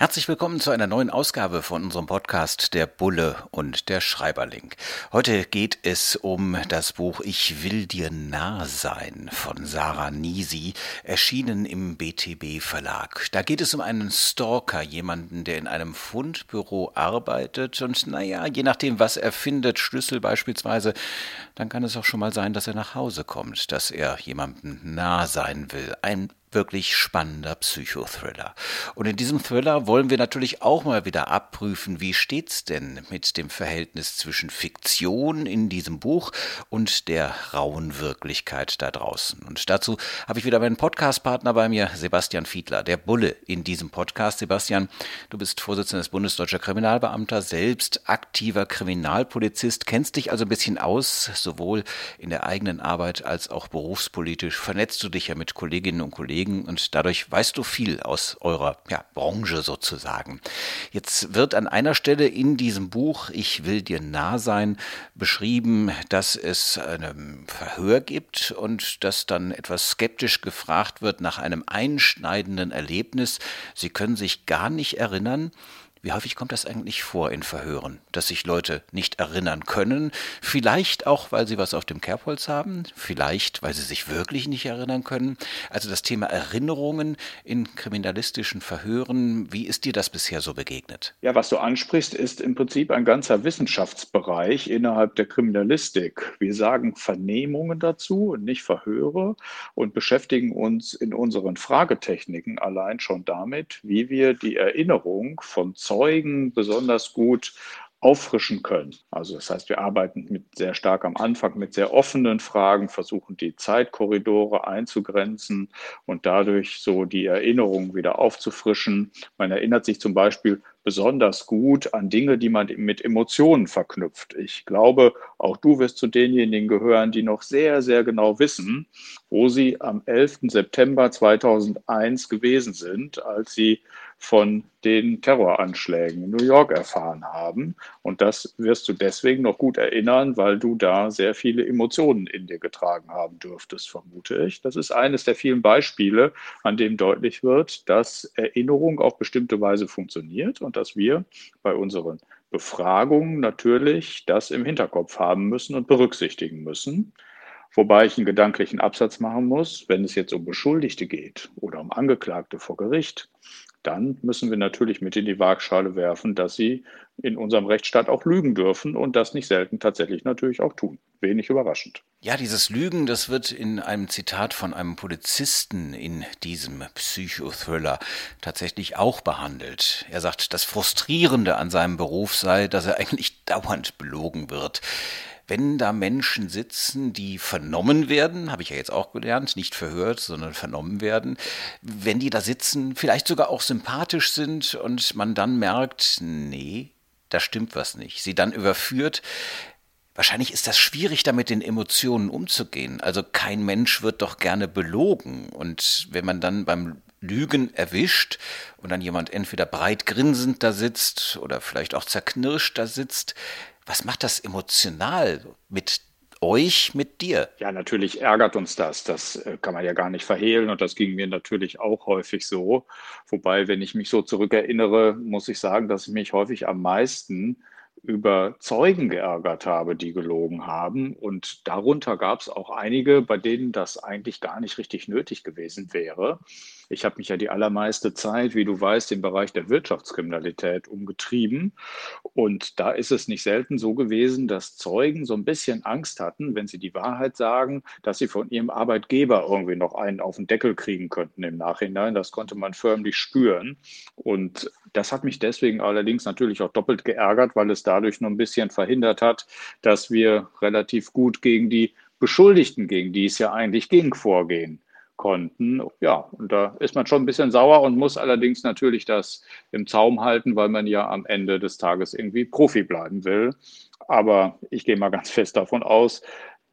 Herzlich willkommen zu einer neuen Ausgabe von unserem Podcast Der Bulle und der Schreiberling. Heute geht es um das Buch Ich will dir nah sein von Sarah Nisi, erschienen im BTB Verlag. Da geht es um einen Stalker, jemanden, der in einem Fundbüro arbeitet und naja, je nachdem, was er findet, Schlüssel beispielsweise, dann kann es auch schon mal sein, dass er nach Hause kommt, dass er jemandem nah sein will. Ein wirklich spannender Psychothriller. Und in diesem Thriller wollen wir natürlich auch mal wieder abprüfen, wie steht's denn mit dem Verhältnis zwischen Fiktion in diesem Buch und der rauen Wirklichkeit da draußen. Und dazu habe ich wieder meinen Podcastpartner bei mir, Sebastian Fiedler, der Bulle in diesem Podcast. Sebastian, du bist Vorsitzender des Bundesdeutscher Kriminalbeamter, selbst aktiver Kriminalpolizist, kennst dich also ein bisschen aus, sowohl in der eigenen Arbeit als auch berufspolitisch. Vernetzt du dich ja mit Kolleginnen und Kollegen Kollegen und dadurch weißt du viel aus eurer ja, Branche sozusagen. Jetzt wird an einer Stelle in diesem Buch Ich will dir nah sein beschrieben, dass es ein Verhör gibt und dass dann etwas skeptisch gefragt wird nach einem einschneidenden Erlebnis. Sie können sich gar nicht erinnern, wie häufig kommt das eigentlich vor in Verhören, dass sich Leute nicht erinnern können? Vielleicht auch, weil sie was auf dem Kerbholz haben, vielleicht, weil sie sich wirklich nicht erinnern können. Also das Thema Erinnerungen in kriminalistischen Verhören, wie ist dir das bisher so begegnet? Ja, was du ansprichst, ist im Prinzip ein ganzer Wissenschaftsbereich innerhalb der Kriminalistik. Wir sagen Vernehmungen dazu und nicht Verhöre und beschäftigen uns in unseren Fragetechniken allein schon damit, wie wir die Erinnerung von Zeugen besonders gut auffrischen können. Also das heißt, wir arbeiten mit sehr stark am Anfang mit sehr offenen Fragen, versuchen die Zeitkorridore einzugrenzen und dadurch so die Erinnerung wieder aufzufrischen. Man erinnert sich zum Beispiel besonders gut an Dinge, die man mit Emotionen verknüpft. Ich glaube, auch du wirst zu denjenigen gehören, die noch sehr, sehr genau wissen, wo sie am 11. September 2001 gewesen sind, als sie von den Terroranschlägen in New York erfahren haben. Und das wirst du deswegen noch gut erinnern, weil du da sehr viele Emotionen in dir getragen haben dürftest, vermute ich. Das ist eines der vielen Beispiele, an dem deutlich wird, dass Erinnerung auf bestimmte Weise funktioniert und dass wir bei unseren Befragungen natürlich das im Hinterkopf haben müssen und berücksichtigen müssen. Wobei ich einen gedanklichen Absatz machen muss, wenn es jetzt um Beschuldigte geht oder um Angeklagte vor Gericht, dann müssen wir natürlich mit in die Waagschale werfen, dass sie in unserem Rechtsstaat auch lügen dürfen und das nicht selten tatsächlich natürlich auch tun. Wenig überraschend. Ja, dieses Lügen, das wird in einem Zitat von einem Polizisten in diesem Psychothriller tatsächlich auch behandelt. Er sagt, das Frustrierende an seinem Beruf sei, dass er eigentlich dauernd belogen wird wenn da Menschen sitzen, die vernommen werden, habe ich ja jetzt auch gelernt, nicht verhört, sondern vernommen werden, wenn die da sitzen, vielleicht sogar auch sympathisch sind und man dann merkt, nee, da stimmt was nicht, sie dann überführt, Wahrscheinlich ist das schwierig, da mit den Emotionen umzugehen. Also kein Mensch wird doch gerne belogen. Und wenn man dann beim Lügen erwischt und dann jemand entweder breit grinsend da sitzt oder vielleicht auch zerknirscht da sitzt, was macht das emotional mit euch, mit dir? Ja, natürlich ärgert uns das. Das äh, kann man ja gar nicht verhehlen und das ging mir natürlich auch häufig so. Wobei, wenn ich mich so zurückerinnere, muss ich sagen, dass ich mich häufig am meisten über Zeugen geärgert habe, die gelogen haben. Und darunter gab es auch einige, bei denen das eigentlich gar nicht richtig nötig gewesen wäre. Ich habe mich ja die allermeiste Zeit, wie du weißt, im Bereich der Wirtschaftskriminalität umgetrieben. Und da ist es nicht selten so gewesen, dass Zeugen so ein bisschen Angst hatten, wenn sie die Wahrheit sagen, dass sie von ihrem Arbeitgeber irgendwie noch einen auf den Deckel kriegen könnten im Nachhinein. Das konnte man förmlich spüren. Und das hat mich deswegen allerdings natürlich auch doppelt geärgert, weil es dadurch nur ein bisschen verhindert hat, dass wir relativ gut gegen die Beschuldigten, gegen die es ja eigentlich ging, vorgehen konnten. Ja, und da ist man schon ein bisschen sauer und muss allerdings natürlich das im Zaum halten, weil man ja am Ende des Tages irgendwie Profi bleiben will. Aber ich gehe mal ganz fest davon aus,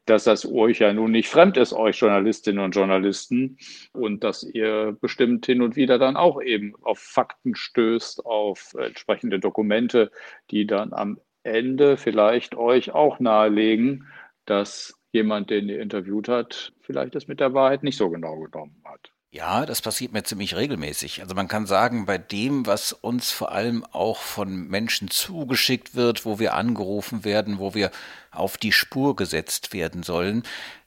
dass das euch ja nun nicht fremd ist, euch Journalistinnen und Journalisten, und dass ihr bestimmt hin und wieder dann auch eben auf Fakten stößt, auf entsprechende Dokumente, die dann am Ende vielleicht euch auch nahelegen, dass jemand, den ihr interviewt hat, vielleicht das mit der Wahrheit nicht so genau genommen hat. Ja, das passiert mir ziemlich regelmäßig. Also man kann sagen, bei dem, was uns vor allem auch von Menschen zugeschickt wird, wo wir angerufen werden, wo wir auf die Spur gesetzt werden sollen,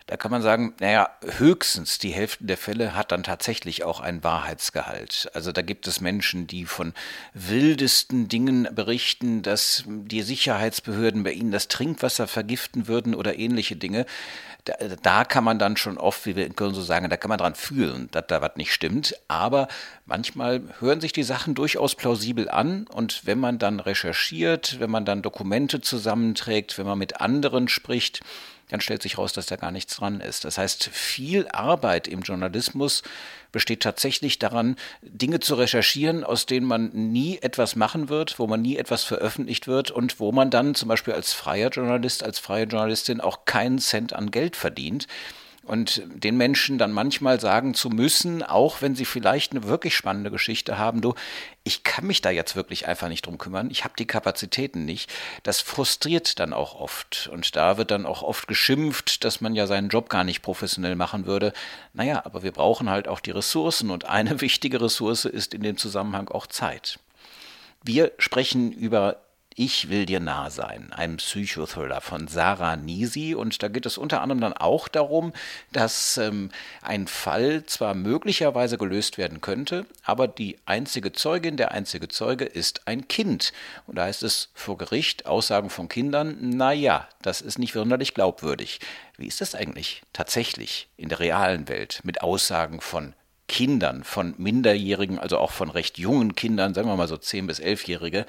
da kann man sagen, naja, höchstens die Hälfte der Fälle hat dann tatsächlich auch einen Wahrheitsgehalt. Also da gibt es Menschen, die von wildesten Dingen berichten, dass die Sicherheitsbehörden bei ihnen das Trinkwasser vergiften würden oder ähnliche Dinge. Da, da kann man dann schon oft, wie wir Köln so sagen, da kann man dran fühlen, dass da was nicht stimmt. Aber manchmal hören sich die Sachen durchaus plausibel an und wenn man dann recherchiert, wenn man dann Dokumente zusammenträgt, wenn man mit anderen spricht, dann stellt sich raus, dass da gar nichts dran ist. Das heißt, viel Arbeit im Journalismus besteht tatsächlich daran, Dinge zu recherchieren, aus denen man nie etwas machen wird, wo man nie etwas veröffentlicht wird und wo man dann zum Beispiel als freier Journalist, als freie Journalistin auch keinen Cent an Geld verdient. Und den Menschen dann manchmal sagen zu müssen, auch wenn sie vielleicht eine wirklich spannende Geschichte haben, du, ich kann mich da jetzt wirklich einfach nicht drum kümmern, ich habe die Kapazitäten nicht, das frustriert dann auch oft. Und da wird dann auch oft geschimpft, dass man ja seinen Job gar nicht professionell machen würde. Naja, aber wir brauchen halt auch die Ressourcen und eine wichtige Ressource ist in dem Zusammenhang auch Zeit. Wir sprechen über ich will dir nah sein, ein Psychothriller von Sarah Nisi. Und da geht es unter anderem dann auch darum, dass ähm, ein Fall zwar möglicherweise gelöst werden könnte, aber die einzige Zeugin, der einzige Zeuge ist ein Kind. Und da heißt es vor Gericht, Aussagen von Kindern, naja, das ist nicht sonderlich glaubwürdig. Wie ist das eigentlich tatsächlich in der realen Welt mit Aussagen von Kindern, von Minderjährigen, also auch von recht jungen Kindern, sagen wir mal so 10- bis 11-Jährige,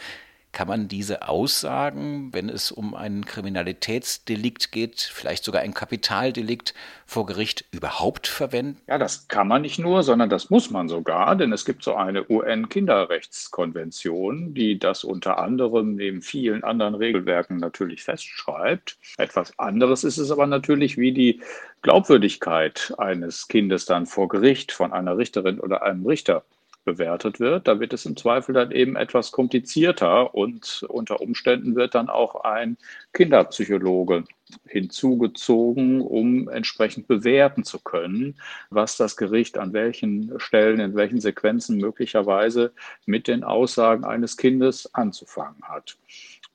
kann man diese Aussagen, wenn es um ein Kriminalitätsdelikt geht, vielleicht sogar ein Kapitaldelikt vor Gericht überhaupt verwenden? Ja, das kann man nicht nur, sondern das muss man sogar, denn es gibt so eine UN-Kinderrechtskonvention, die das unter anderem neben vielen anderen Regelwerken natürlich festschreibt. Etwas anderes ist es aber natürlich, wie die Glaubwürdigkeit eines Kindes dann vor Gericht von einer Richterin oder einem Richter bewertet wird. Da wird es im Zweifel dann eben etwas komplizierter und unter Umständen wird dann auch ein Kinderpsychologe hinzugezogen, um entsprechend bewerten zu können, was das Gericht an welchen Stellen, in welchen Sequenzen möglicherweise mit den Aussagen eines Kindes anzufangen hat.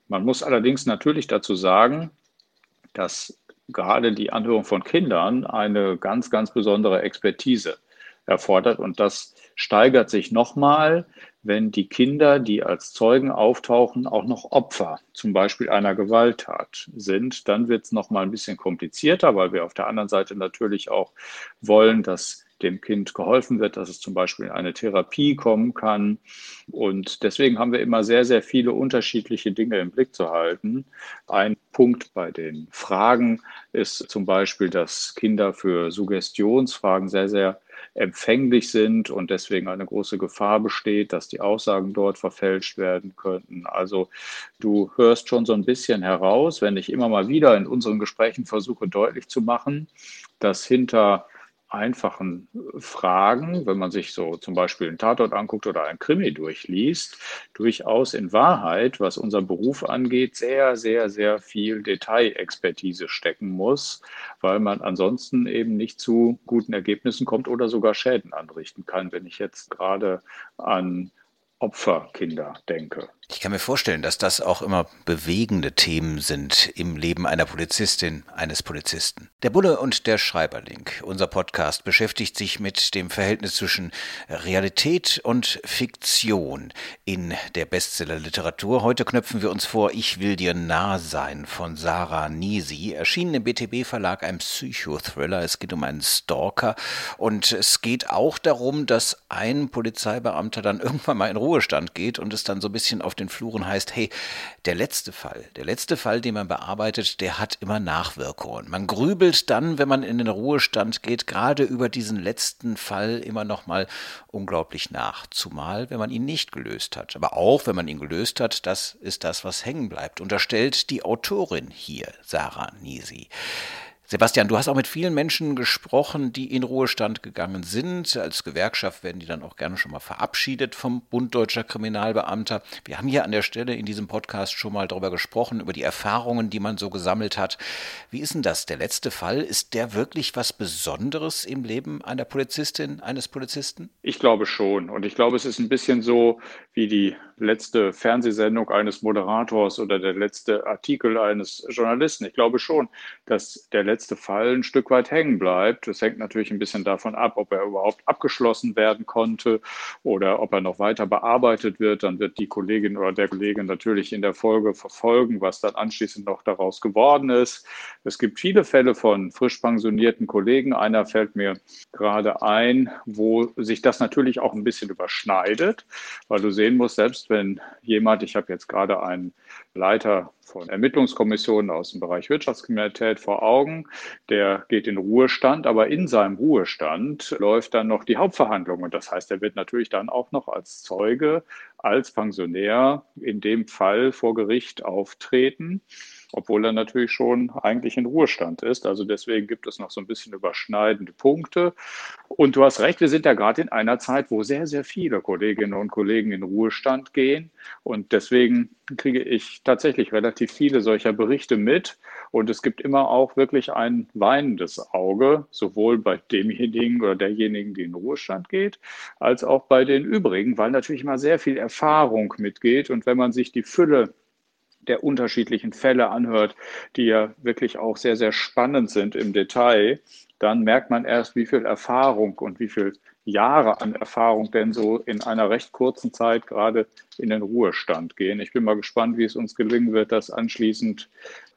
Man muss allerdings natürlich dazu sagen, dass gerade die Anhörung von Kindern eine ganz, ganz besondere Expertise erfordert und das steigert sich nochmal, wenn die Kinder, die als Zeugen auftauchen, auch noch Opfer zum Beispiel einer Gewalttat sind. Dann wird es nochmal ein bisschen komplizierter, weil wir auf der anderen Seite natürlich auch wollen, dass dem Kind geholfen wird, dass es zum Beispiel in eine Therapie kommen kann. Und deswegen haben wir immer sehr, sehr viele unterschiedliche Dinge im Blick zu halten. Ein Punkt bei den Fragen ist zum Beispiel, dass Kinder für Suggestionsfragen sehr, sehr empfänglich sind und deswegen eine große Gefahr besteht, dass die Aussagen dort verfälscht werden könnten. Also du hörst schon so ein bisschen heraus, wenn ich immer mal wieder in unseren Gesprächen versuche deutlich zu machen, dass hinter einfachen Fragen, wenn man sich so zum Beispiel einen Tatort anguckt oder ein Krimi durchliest, durchaus in Wahrheit, was unseren Beruf angeht, sehr, sehr, sehr viel Detailexpertise stecken muss, weil man ansonsten eben nicht zu guten Ergebnissen kommt oder sogar Schäden anrichten kann. Wenn ich jetzt gerade an Opferkinder denke. Ich kann mir vorstellen, dass das auch immer bewegende Themen sind im Leben einer Polizistin, eines Polizisten. Der Bulle und der Schreiberling, unser Podcast, beschäftigt sich mit dem Verhältnis zwischen Realität und Fiktion in der Bestsellerliteratur. Heute knöpfen wir uns vor Ich will dir nah sein von Sarah Nisi, erschienen im BTB Verlag ein Psychothriller. Es geht um einen Stalker und es geht auch darum, dass ein Polizeibeamter dann irgendwann mal in Ruhestand geht und es dann so ein bisschen auf den Fluren heißt, hey, der letzte Fall, der letzte Fall, den man bearbeitet, der hat immer Nachwirkungen. Man grübelt dann, wenn man in den Ruhestand geht, gerade über diesen letzten Fall immer noch mal unglaublich nach, zumal wenn man ihn nicht gelöst hat. Aber auch wenn man ihn gelöst hat, das ist das, was hängen bleibt. Unterstellt die Autorin hier, Sarah Nisi. Sebastian, du hast auch mit vielen Menschen gesprochen, die in Ruhestand gegangen sind. Als Gewerkschaft werden die dann auch gerne schon mal verabschiedet vom Bund Deutscher Kriminalbeamter. Wir haben hier an der Stelle in diesem Podcast schon mal darüber gesprochen, über die Erfahrungen, die man so gesammelt hat. Wie ist denn das? Der letzte Fall, ist der wirklich was Besonderes im Leben einer Polizistin, eines Polizisten? Ich glaube schon. Und ich glaube, es ist ein bisschen so wie die letzte Fernsehsendung eines Moderators oder der letzte Artikel eines Journalisten. Ich glaube schon, dass der letzte Fall ein Stück weit hängen bleibt. Das hängt natürlich ein bisschen davon ab, ob er überhaupt abgeschlossen werden konnte oder ob er noch weiter bearbeitet wird. Dann wird die Kollegin oder der Kollege natürlich in der Folge verfolgen, was dann anschließend noch daraus geworden ist. Es gibt viele Fälle von frisch pensionierten Kollegen. Einer fällt mir gerade ein, wo sich das natürlich auch ein bisschen überschneidet, weil du sehen musst, selbst selbst wenn jemand, ich habe jetzt gerade einen Leiter von Ermittlungskommissionen aus dem Bereich Wirtschaftskriminalität vor Augen, der geht in Ruhestand, aber in seinem Ruhestand läuft dann noch die Hauptverhandlung. Und das heißt, er wird natürlich dann auch noch als Zeuge, als Pensionär in dem Fall vor Gericht auftreten obwohl er natürlich schon eigentlich in Ruhestand ist. Also deswegen gibt es noch so ein bisschen überschneidende Punkte. Und du hast recht, wir sind ja gerade in einer Zeit, wo sehr, sehr viele Kolleginnen und Kollegen in Ruhestand gehen. Und deswegen kriege ich tatsächlich relativ viele solcher Berichte mit. Und es gibt immer auch wirklich ein weinendes Auge, sowohl bei demjenigen oder derjenigen, die in Ruhestand geht, als auch bei den übrigen, weil natürlich immer sehr viel Erfahrung mitgeht. Und wenn man sich die Fülle der unterschiedlichen Fälle anhört, die ja wirklich auch sehr, sehr spannend sind im Detail, dann merkt man erst, wie viel Erfahrung und wie viel Jahre an Erfahrung denn so in einer recht kurzen Zeit gerade in den Ruhestand gehen. Ich bin mal gespannt, wie es uns gelingen wird, das anschließend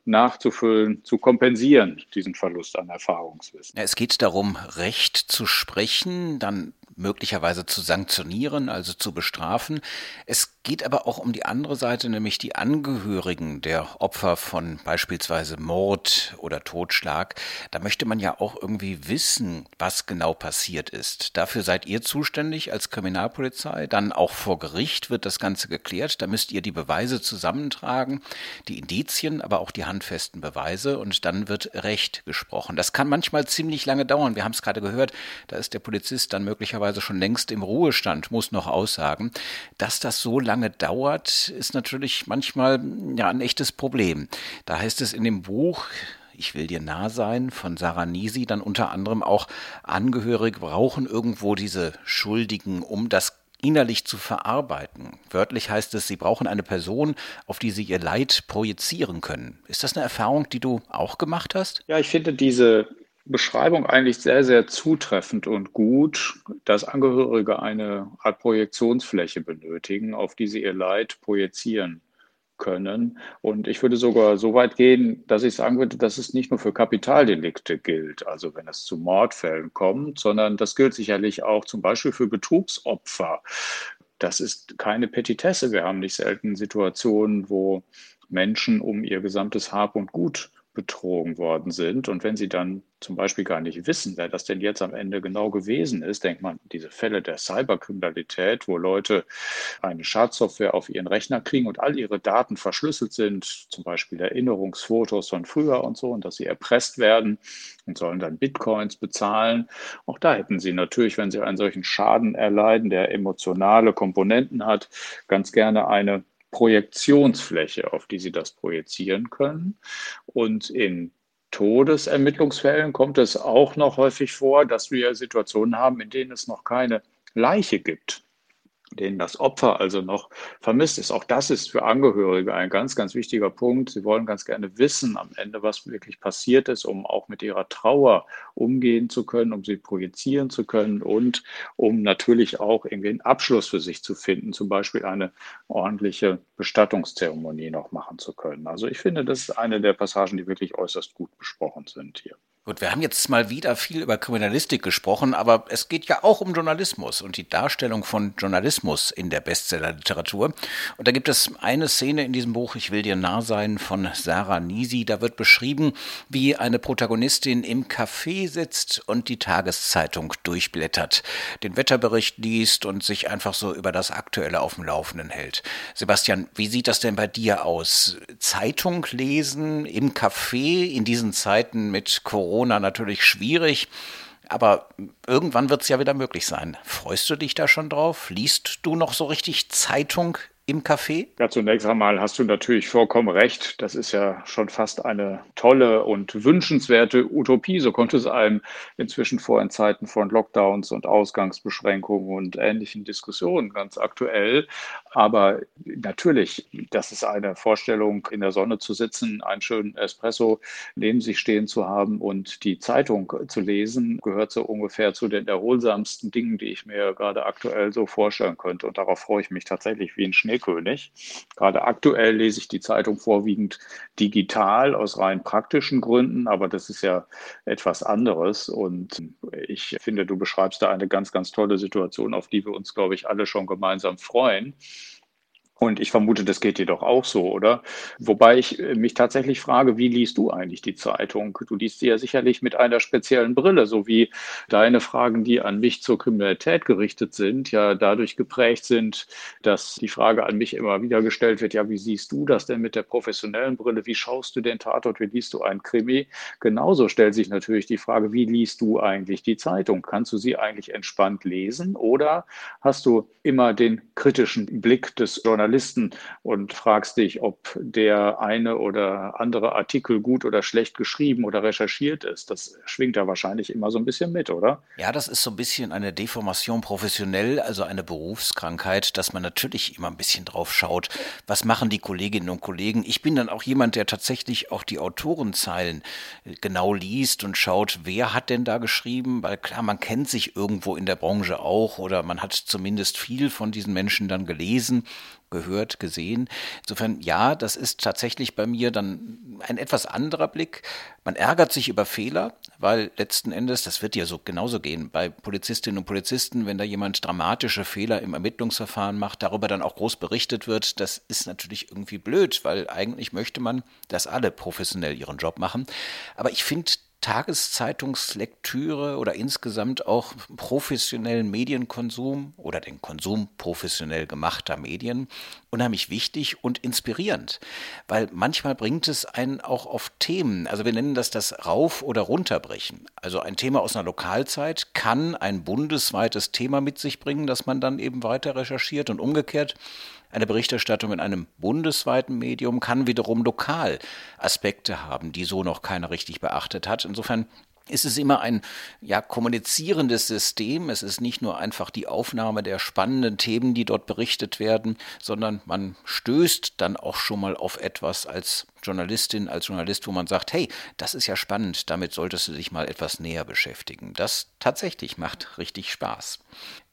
nachzufüllen, zu kompensieren, diesen Verlust an Erfahrungswissen. Es geht darum, Recht zu sprechen, dann möglicherweise zu sanktionieren, also zu bestrafen. Es geht aber auch um die andere Seite, nämlich die Angehörigen der Opfer von beispielsweise Mord oder Totschlag. Da möchte man ja auch irgendwie wissen, was genau passiert ist. Dafür seid ihr zuständig als Kriminalpolizei. Dann auch vor Gericht wird das Ganze geklärt. Da müsst ihr die Beweise zusammentragen, die Indizien, aber auch die handfesten Beweise und dann wird Recht gesprochen. Das kann manchmal ziemlich lange dauern. Wir haben es gerade gehört. Da ist der Polizist dann möglicherweise schon längst im Ruhestand, muss noch aussagen. Dass das so lange dauert, ist natürlich manchmal ja ein echtes Problem. Da heißt es in dem Buch, ich will dir nah sein von Sarah Nisi dann unter anderem auch Angehörige brauchen irgendwo diese Schuldigen, um das innerlich zu verarbeiten. Wörtlich heißt es, sie brauchen eine Person, auf die sie ihr Leid projizieren können. Ist das eine Erfahrung, die du auch gemacht hast? Ja, ich finde diese Beschreibung eigentlich sehr, sehr zutreffend und gut, dass Angehörige eine Art Projektionsfläche benötigen, auf die sie ihr Leid projizieren können. Und ich würde sogar so weit gehen, dass ich sagen würde, dass es nicht nur für Kapitaldelikte gilt, also wenn es zu Mordfällen kommt, sondern das gilt sicherlich auch zum Beispiel für Betrugsopfer. Das ist keine Petitesse. Wir haben nicht selten Situationen, wo Menschen um ihr gesamtes Hab und Gut betrogen worden sind. Und wenn sie dann zum Beispiel gar nicht wissen, wer das denn jetzt am Ende genau gewesen ist, denkt man, diese Fälle der Cyberkriminalität, wo Leute eine Schadsoftware auf ihren Rechner kriegen und all ihre Daten verschlüsselt sind, zum Beispiel Erinnerungsfotos von früher und so, und dass sie erpresst werden und sollen dann Bitcoins bezahlen. Auch da hätten sie natürlich, wenn sie einen solchen Schaden erleiden, der emotionale Komponenten hat, ganz gerne eine Projektionsfläche, auf die Sie das projizieren können. Und in Todesermittlungsfällen kommt es auch noch häufig vor, dass wir Situationen haben, in denen es noch keine Leiche gibt denen das Opfer also noch vermisst ist. Auch das ist für Angehörige ein ganz, ganz wichtiger Punkt. Sie wollen ganz gerne wissen am Ende, was wirklich passiert ist, um auch mit ihrer Trauer umgehen zu können, um sie projizieren zu können und um natürlich auch irgendwie einen Abschluss für sich zu finden, zum Beispiel eine ordentliche Bestattungszeremonie noch machen zu können. Also ich finde, das ist eine der Passagen, die wirklich äußerst gut besprochen sind hier. Gut, wir haben jetzt mal wieder viel über Kriminalistik gesprochen, aber es geht ja auch um Journalismus und die Darstellung von Journalismus in der Bestsellerliteratur. Und da gibt es eine Szene in diesem Buch, Ich will dir nah sein, von Sarah Nisi. Da wird beschrieben, wie eine Protagonistin im Café sitzt und die Tageszeitung durchblättert, den Wetterbericht liest und sich einfach so über das Aktuelle auf dem Laufenden hält. Sebastian, wie sieht das denn bei dir aus? Zeitung lesen im Café in diesen Zeiten mit Corona? Corona natürlich schwierig. Aber irgendwann wird es ja wieder möglich sein. Freust du dich da schon drauf? Liest du noch so richtig Zeitung im Café? Ja, zunächst einmal hast du natürlich vollkommen recht. Das ist ja schon fast eine tolle und wünschenswerte Utopie. So konnte es einem inzwischen vor in Zeiten von Lockdowns und Ausgangsbeschränkungen und ähnlichen Diskussionen ganz aktuell. Aber natürlich, das ist eine Vorstellung, in der Sonne zu sitzen, einen schönen Espresso neben sich stehen zu haben und die Zeitung zu lesen, gehört so ungefähr zu den erholsamsten Dingen, die ich mir gerade aktuell so vorstellen könnte. Und darauf freue ich mich tatsächlich wie ein Schnee Schneekönig. Gerade aktuell lese ich die Zeitung vorwiegend digital aus rein praktischen Gründen, aber das ist ja etwas anderes. Und ich finde, du beschreibst da eine ganz, ganz tolle Situation, auf die wir uns, glaube ich, alle schon gemeinsam freuen. Und ich vermute, das geht dir doch auch so, oder? Wobei ich äh, mich tatsächlich frage, wie liest du eigentlich die Zeitung? Du liest sie ja sicherlich mit einer speziellen Brille, so wie deine Fragen, die an mich zur Kriminalität gerichtet sind, ja dadurch geprägt sind, dass die Frage an mich immer wieder gestellt wird, ja, wie siehst du das denn mit der professionellen Brille? Wie schaust du den Tatort? Wie liest du einen Krimi? Genauso stellt sich natürlich die Frage, wie liest du eigentlich die Zeitung? Kannst du sie eigentlich entspannt lesen oder hast du immer den kritischen Blick des Journalisten? Journalisten und fragst dich, ob der eine oder andere Artikel gut oder schlecht geschrieben oder recherchiert ist. Das schwingt ja wahrscheinlich immer so ein bisschen mit, oder? Ja, das ist so ein bisschen eine Deformation professionell, also eine Berufskrankheit, dass man natürlich immer ein bisschen drauf schaut, was machen die Kolleginnen und Kollegen. Ich bin dann auch jemand, der tatsächlich auch die Autorenzeilen genau liest und schaut, wer hat denn da geschrieben, weil klar, man kennt sich irgendwo in der Branche auch oder man hat zumindest viel von diesen Menschen dann gelesen gehört, gesehen. Insofern, ja, das ist tatsächlich bei mir dann ein etwas anderer Blick. Man ärgert sich über Fehler, weil letzten Endes, das wird ja so genauso gehen, bei Polizistinnen und Polizisten, wenn da jemand dramatische Fehler im Ermittlungsverfahren macht, darüber dann auch groß berichtet wird, das ist natürlich irgendwie blöd, weil eigentlich möchte man, dass alle professionell ihren Job machen. Aber ich finde Tageszeitungslektüre oder insgesamt auch professionellen Medienkonsum oder den Konsum professionell gemachter Medien unheimlich wichtig und inspirierend, weil manchmal bringt es einen auch auf Themen, also wir nennen das das Rauf- oder Runterbrechen. Also ein Thema aus einer Lokalzeit kann ein bundesweites Thema mit sich bringen, das man dann eben weiter recherchiert und umgekehrt eine Berichterstattung in einem bundesweiten Medium kann wiederum lokal Aspekte haben, die so noch keiner richtig beachtet hat. Insofern ist es immer ein ja, kommunizierendes System. Es ist nicht nur einfach die Aufnahme der spannenden Themen, die dort berichtet werden, sondern man stößt dann auch schon mal auf etwas als Journalistin, als Journalist, wo man sagt, hey, das ist ja spannend, damit solltest du dich mal etwas näher beschäftigen. Das tatsächlich macht richtig Spaß.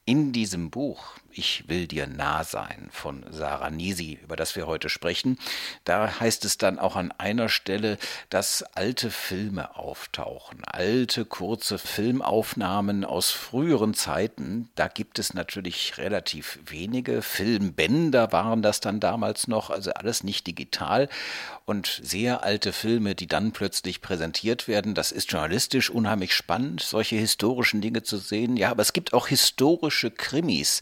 In diesem Buch ich will dir nah sein von Sarah Nisi, über das wir heute sprechen. Da heißt es dann auch an einer Stelle, dass alte Filme auftauchen, alte kurze Filmaufnahmen aus früheren Zeiten. Da gibt es natürlich relativ wenige. Filmbänder waren das dann damals noch, also alles nicht digital. Und sehr alte Filme, die dann plötzlich präsentiert werden, das ist journalistisch unheimlich spannend, solche historischen Dinge zu sehen. Ja, aber es gibt auch historische Krimis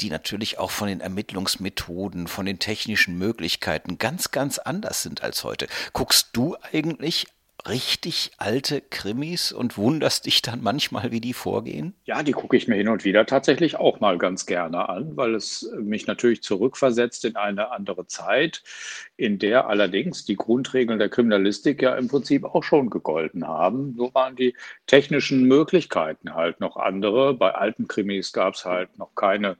die natürlich auch von den Ermittlungsmethoden, von den technischen Möglichkeiten ganz, ganz anders sind als heute. Guckst du eigentlich richtig alte Krimis und wunderst dich dann manchmal, wie die vorgehen? Ja, die gucke ich mir hin und wieder tatsächlich auch mal ganz gerne an, weil es mich natürlich zurückversetzt in eine andere Zeit, in der allerdings die Grundregeln der Kriminalistik ja im Prinzip auch schon gegolten haben. So waren die technischen Möglichkeiten halt noch andere. Bei alten Krimis gab es halt noch keine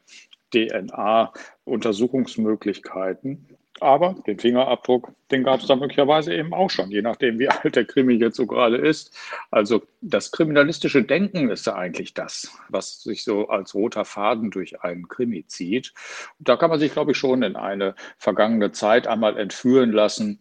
DNA-Untersuchungsmöglichkeiten. Aber den Fingerabdruck, den gab es da möglicherweise eben auch schon, je nachdem, wie alt der Krimi jetzt so gerade ist. Also das kriminalistische Denken ist ja eigentlich das, was sich so als roter Faden durch einen Krimi zieht. Da kann man sich, glaube ich, schon in eine vergangene Zeit einmal entführen lassen,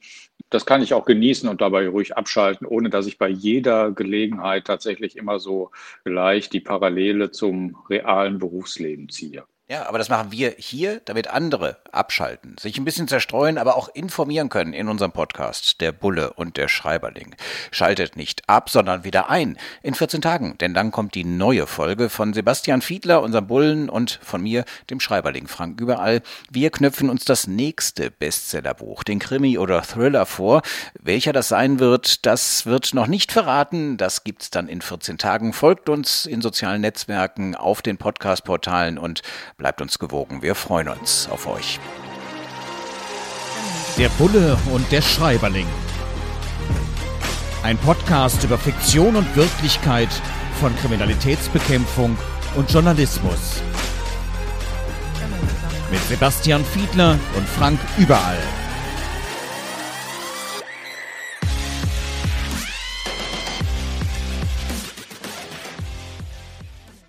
Das kann ich auch genießen und dabei ruhig abschalten, ohne dass ich bei jeder Gelegenheit tatsächlich immer so gleich die Parallele zum realen Berufsleben ziehe. Ja, aber das machen wir hier, damit andere abschalten, sich ein bisschen zerstreuen, aber auch informieren können in unserem Podcast, der Bulle und der Schreiberling. Schaltet nicht ab, sondern wieder ein in 14 Tagen, denn dann kommt die neue Folge von Sebastian Fiedler, unserem Bullen, und von mir, dem Schreiberling Frank überall. Wir knüpfen uns das nächste Bestsellerbuch, den Krimi oder Thriller vor. Welcher das sein wird, das wird noch nicht verraten. Das gibt's dann in 14 Tagen. Folgt uns in sozialen Netzwerken, auf den Podcast-Portalen und Bleibt uns gewogen, wir freuen uns auf euch. Der Bulle und der Schreiberling. Ein Podcast über Fiktion und Wirklichkeit von Kriminalitätsbekämpfung und Journalismus. Mit Sebastian Fiedler und Frank Überall.